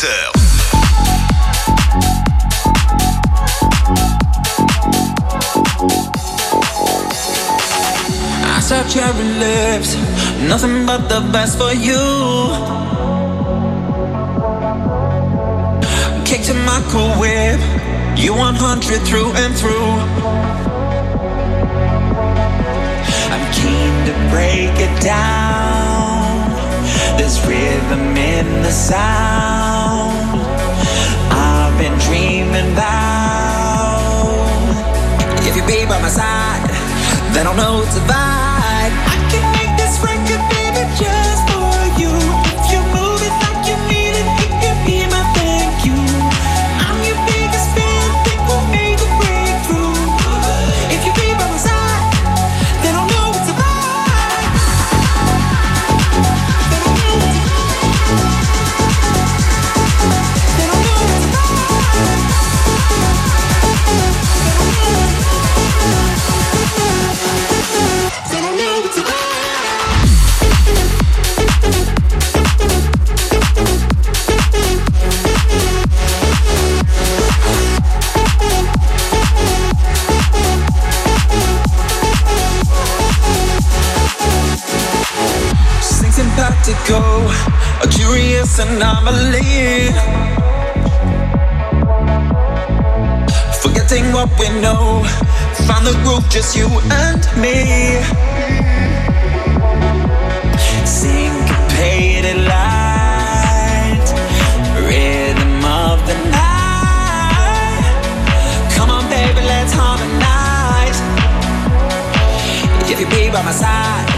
I saw your lips, nothing but the best for you. Kicked in my cool whip, you 100 through and through. I'm keen to break it down. There's rhythm in the sound. by my side, then I'll know it's a vibe. serious anomaly. Forgetting what we know, find the groove, just you and me. Syncopated light, rhythm of the night. Come on, baby, let's harmonize. If you be by my side,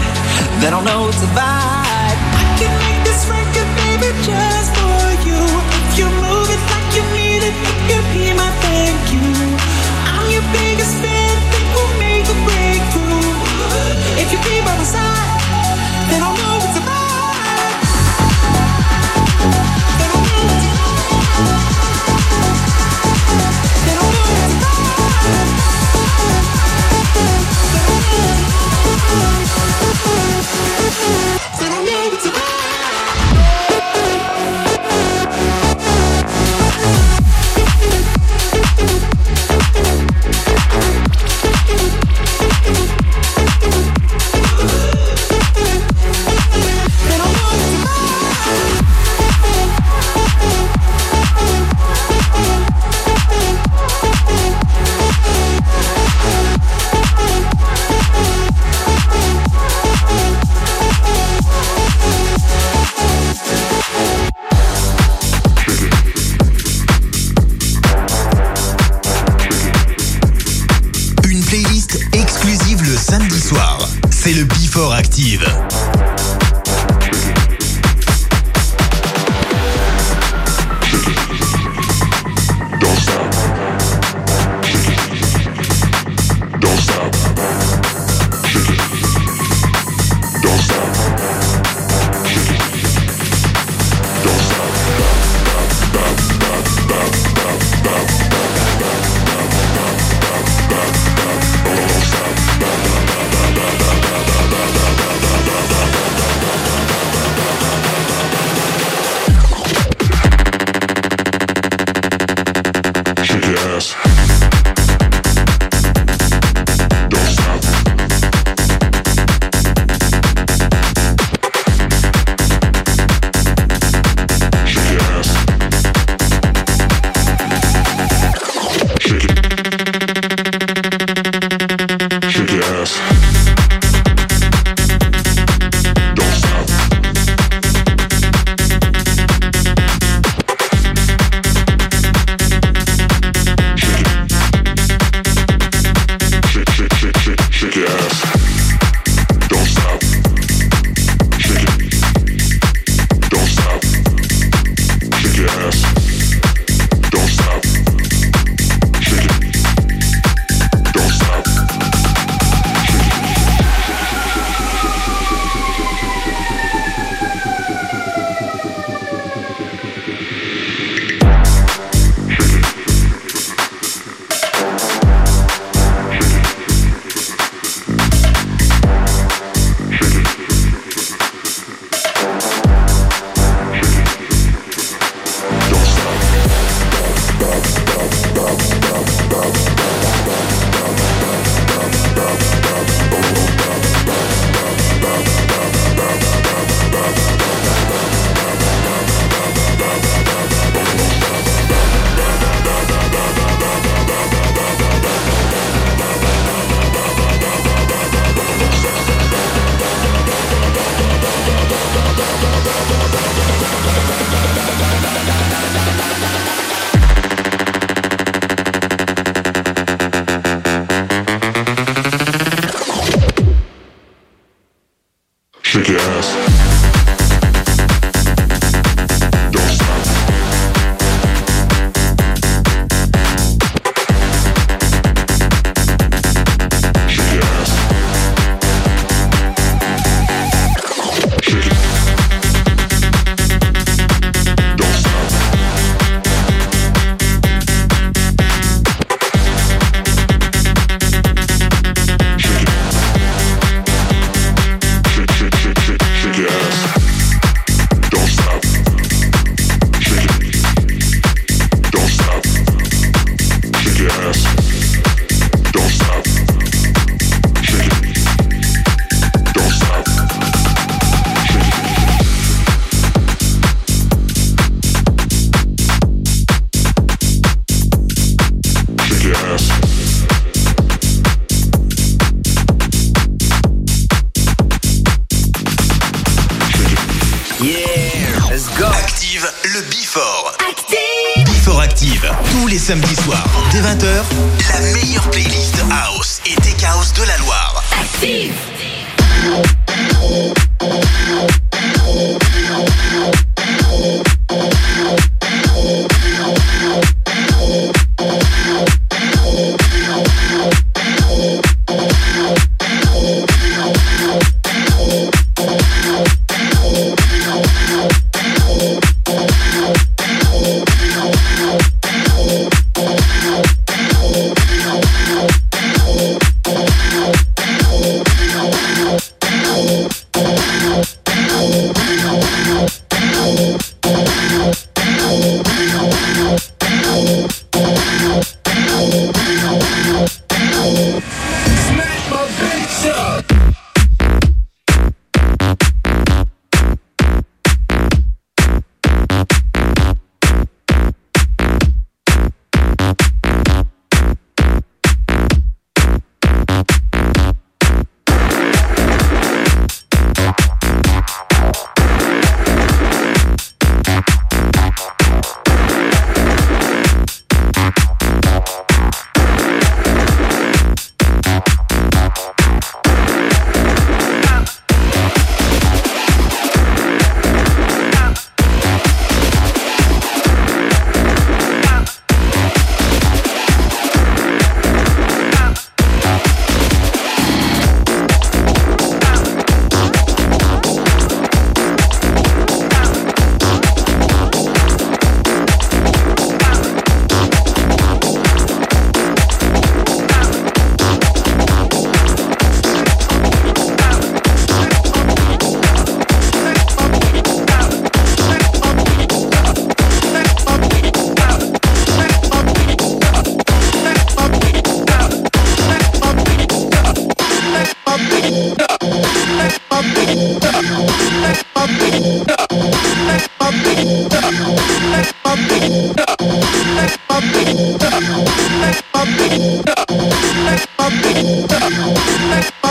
then I'll know it's a vibe.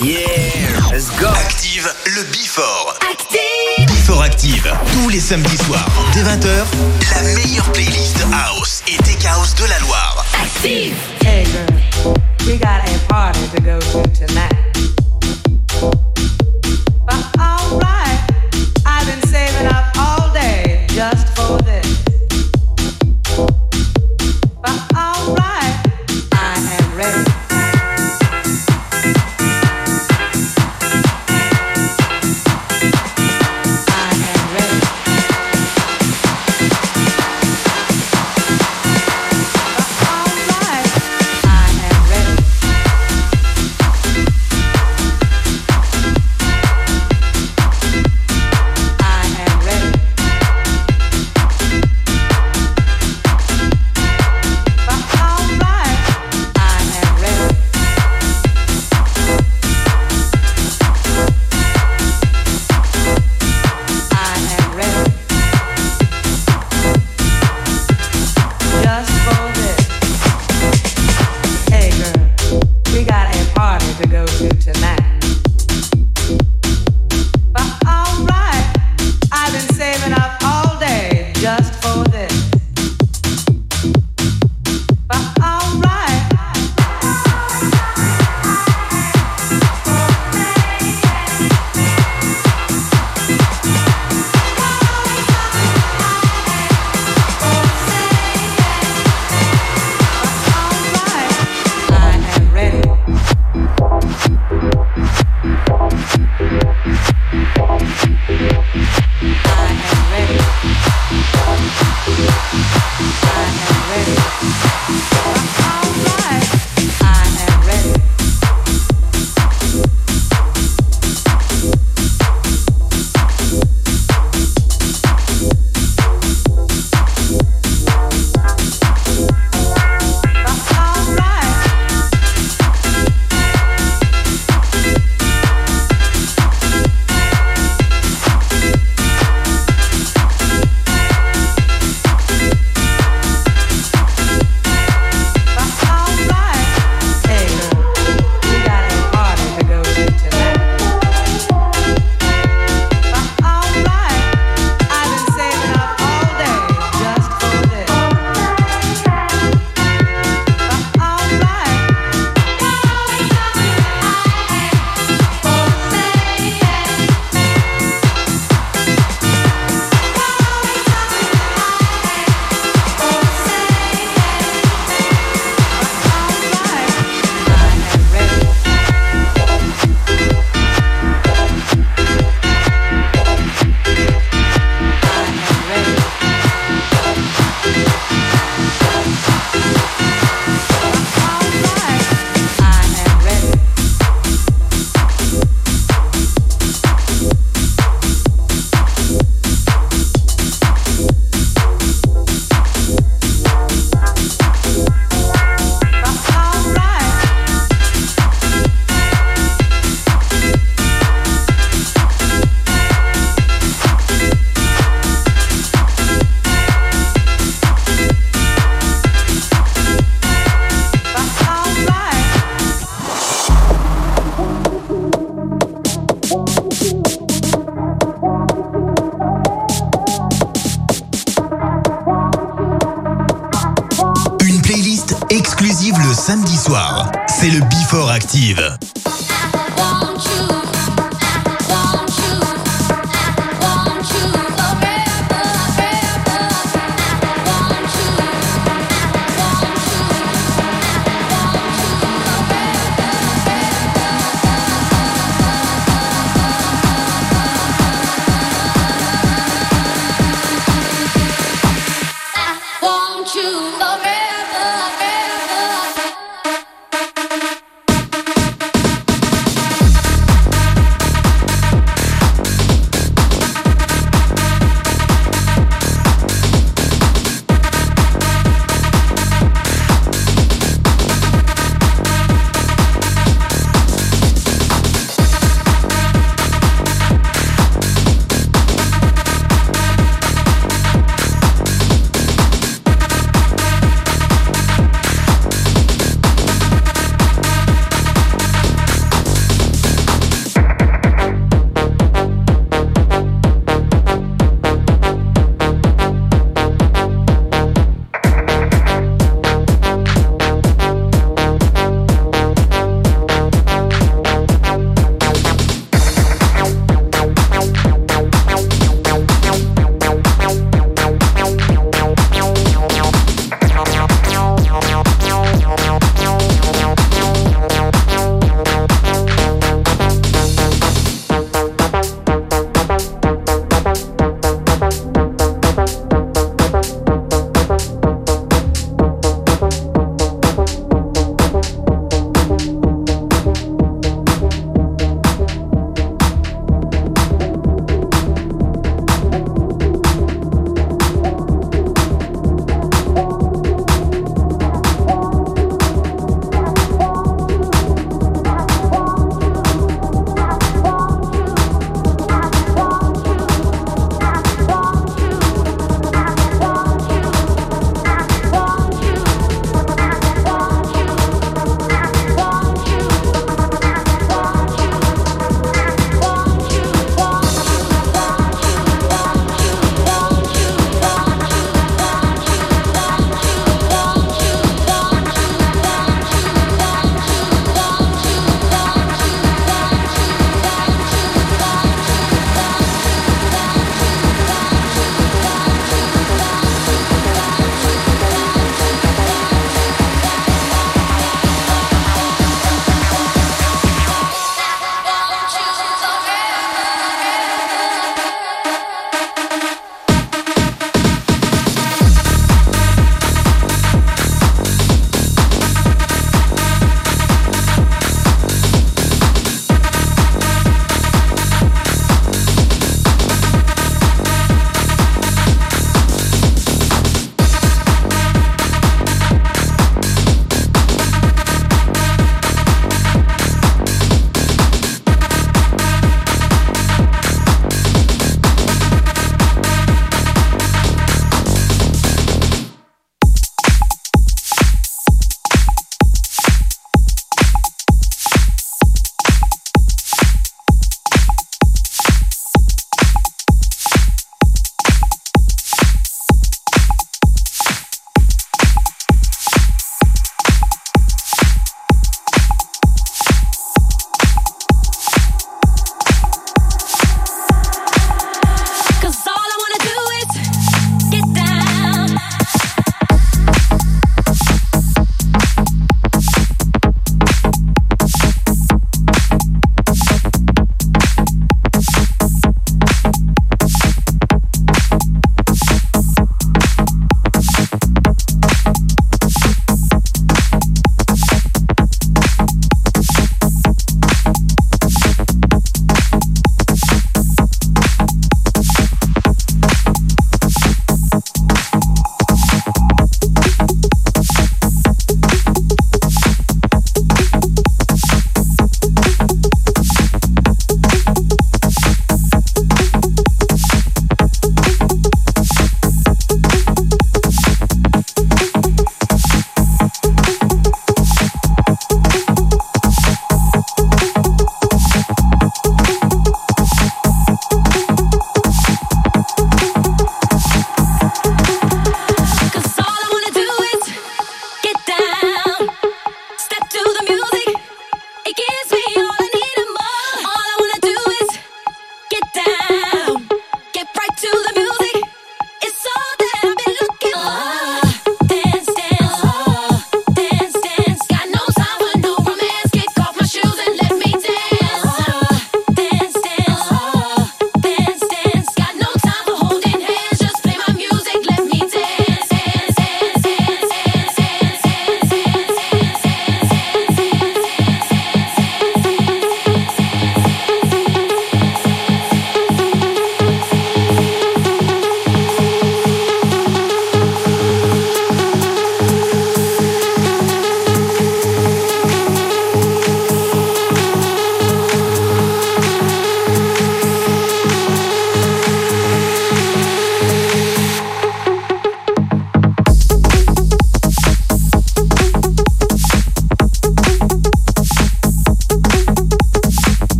Yeah, let's go. Active le Before. Active. Before Active tous les samedis soirs dès 20h. La meilleure playlist house et tech house de la Loire. Active.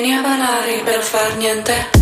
Vieni a ballare per far niente.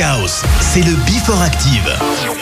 House, c'est le Before Active.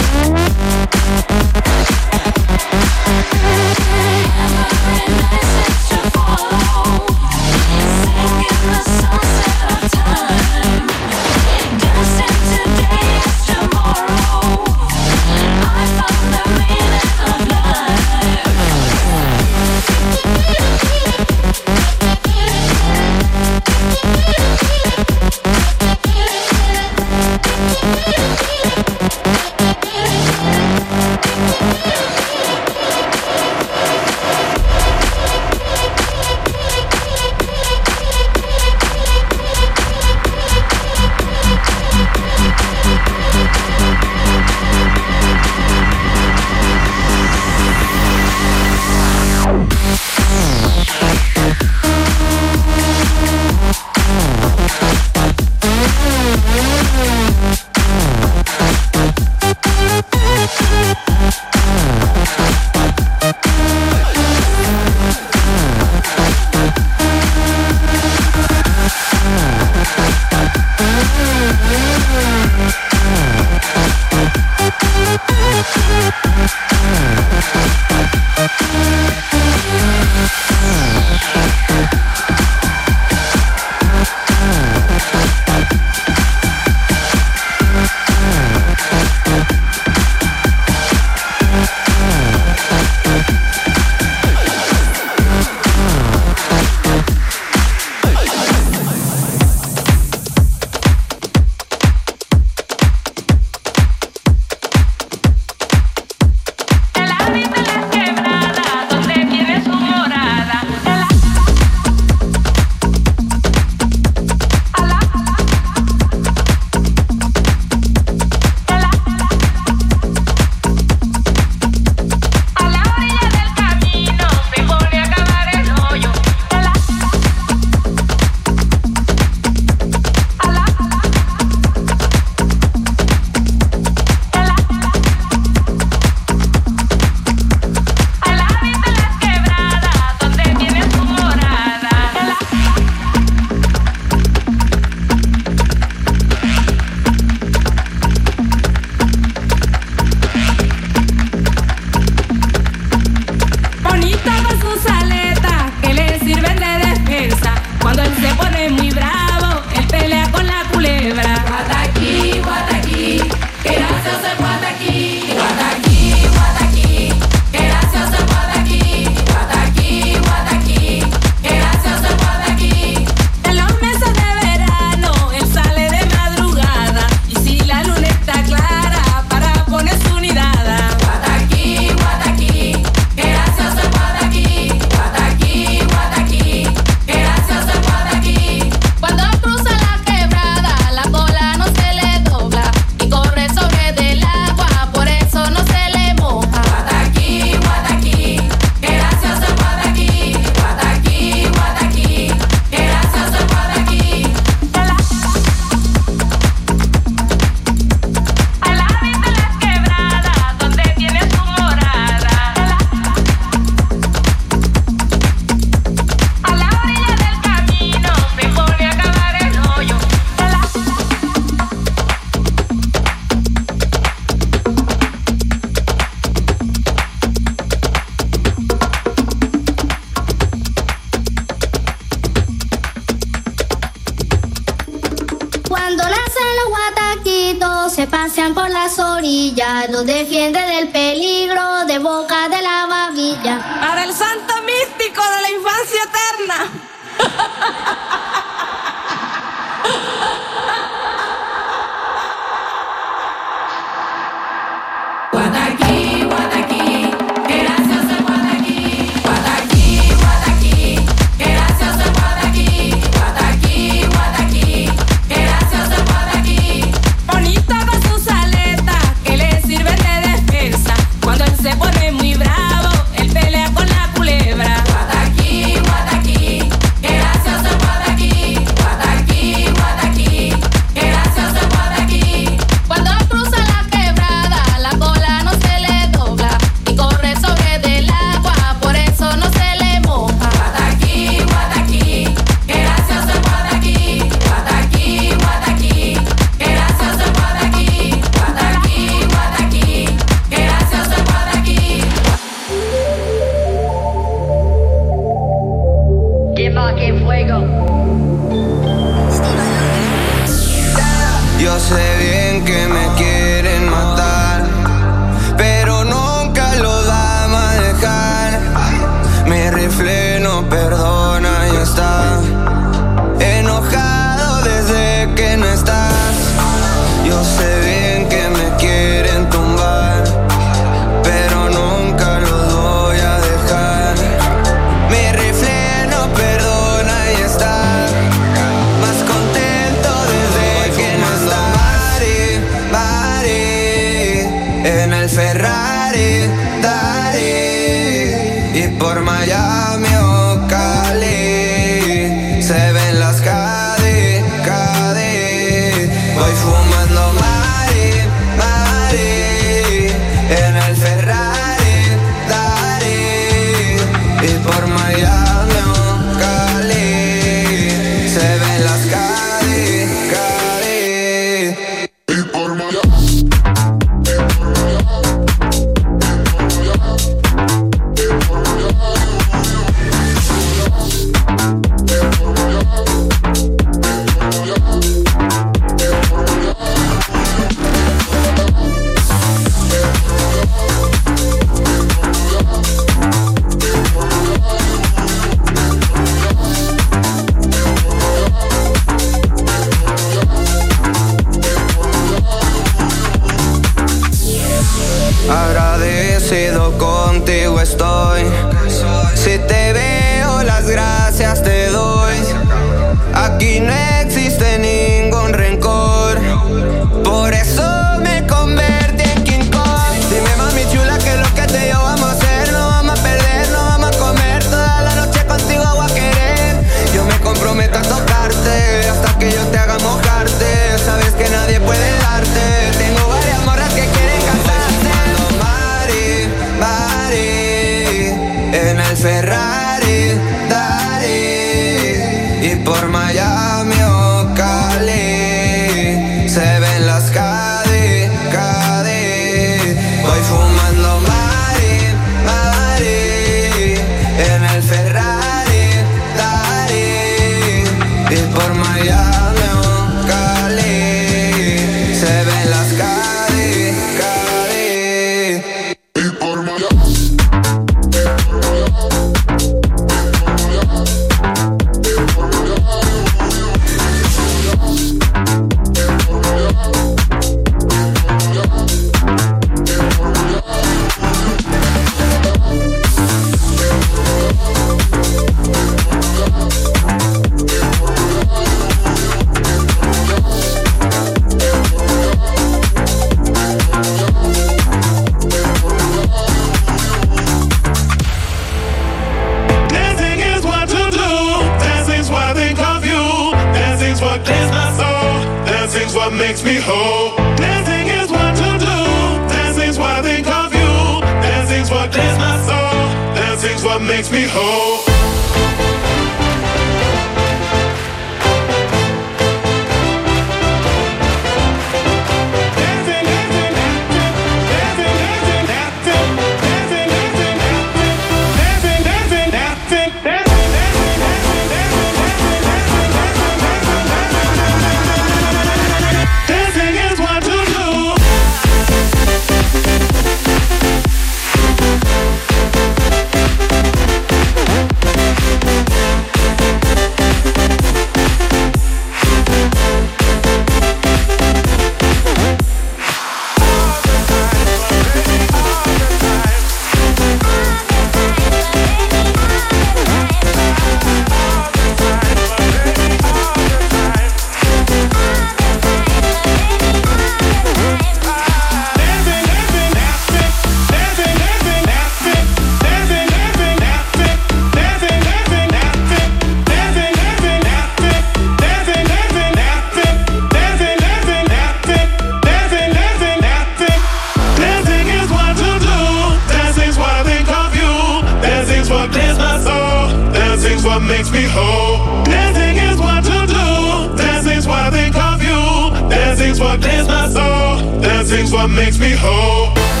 what makes me whole. Dancing is what to do. Dancing's what I think of you. Dancing's what cleans my soul. Dancing's what makes me whole.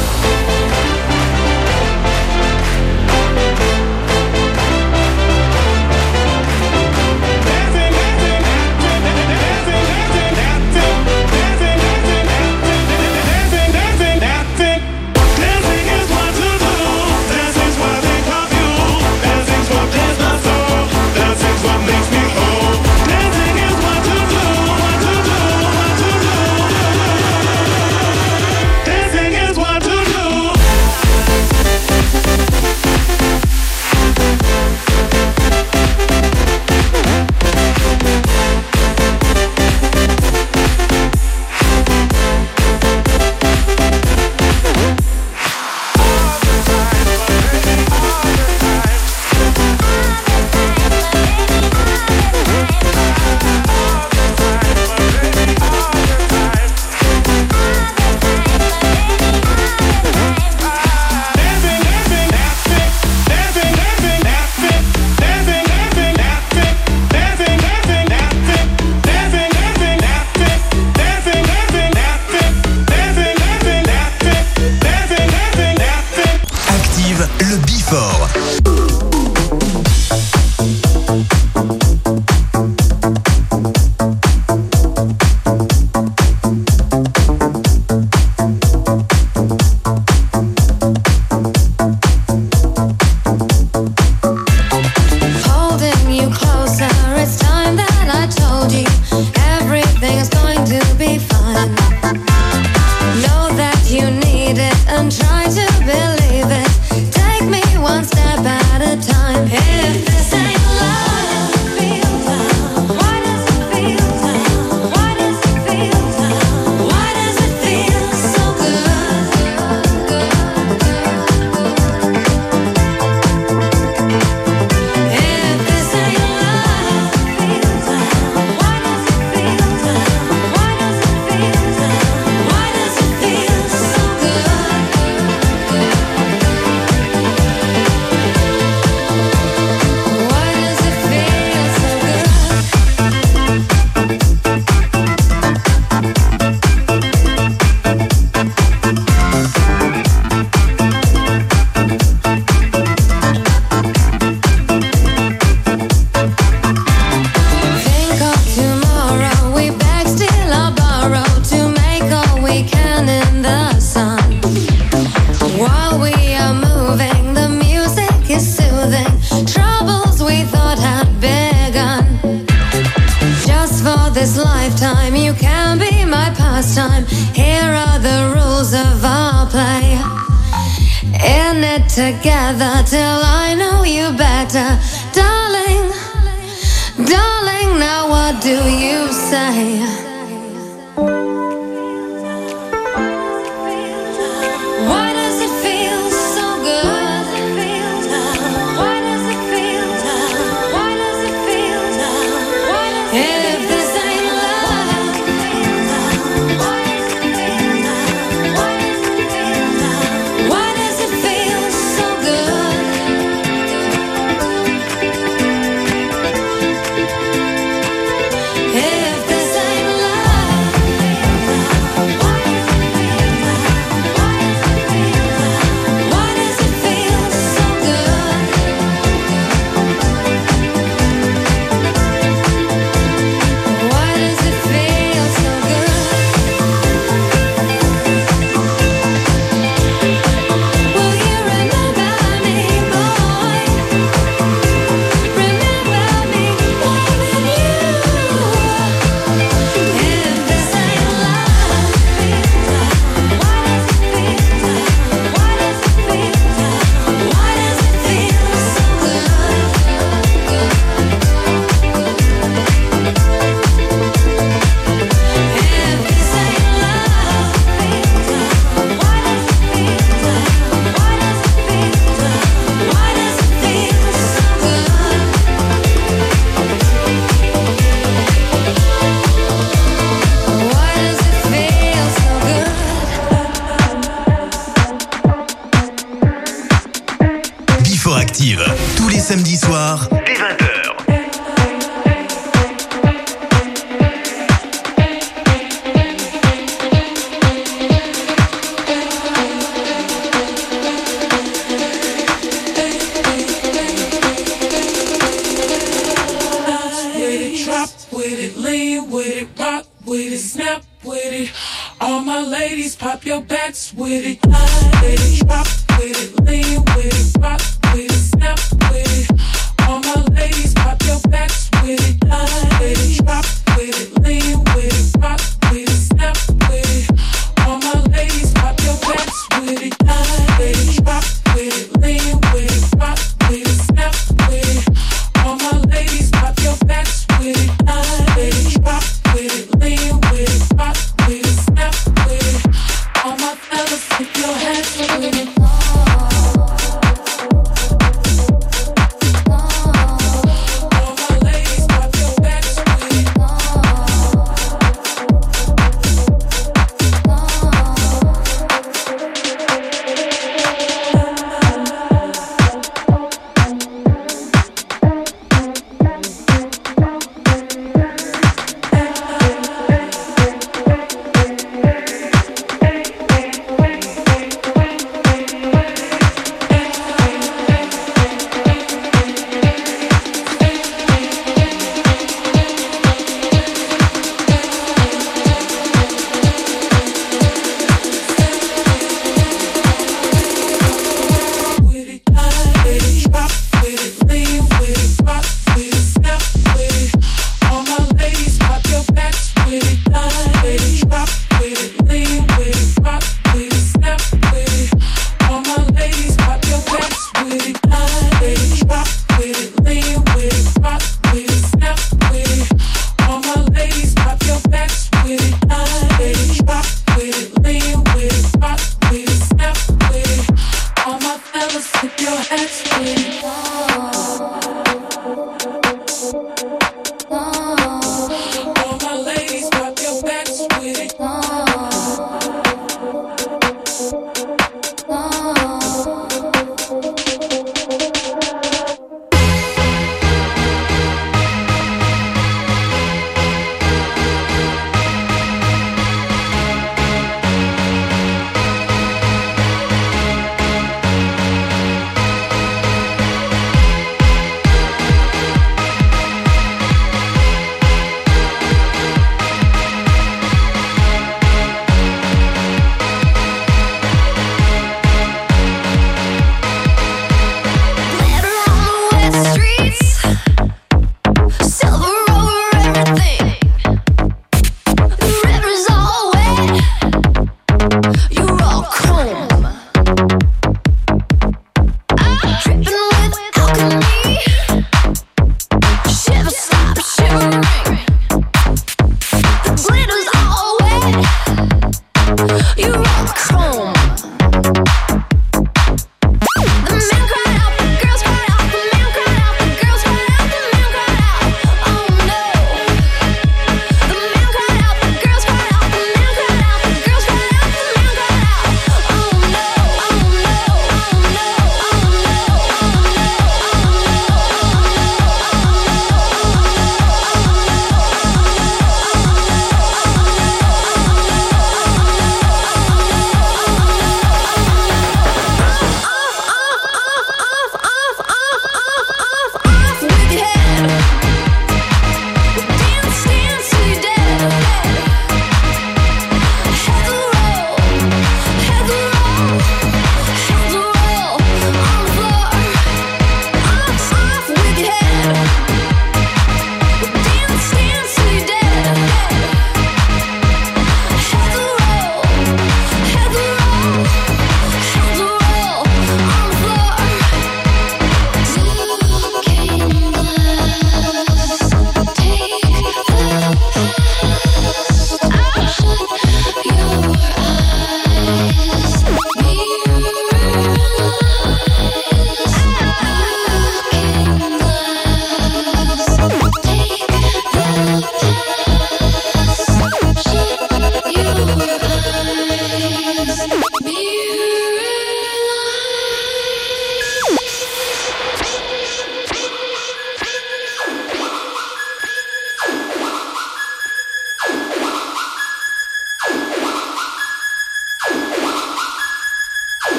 your backs with it, high with it, drop with it, lean with it, rock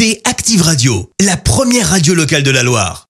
Écouté Active Radio, la première radio locale de la Loire.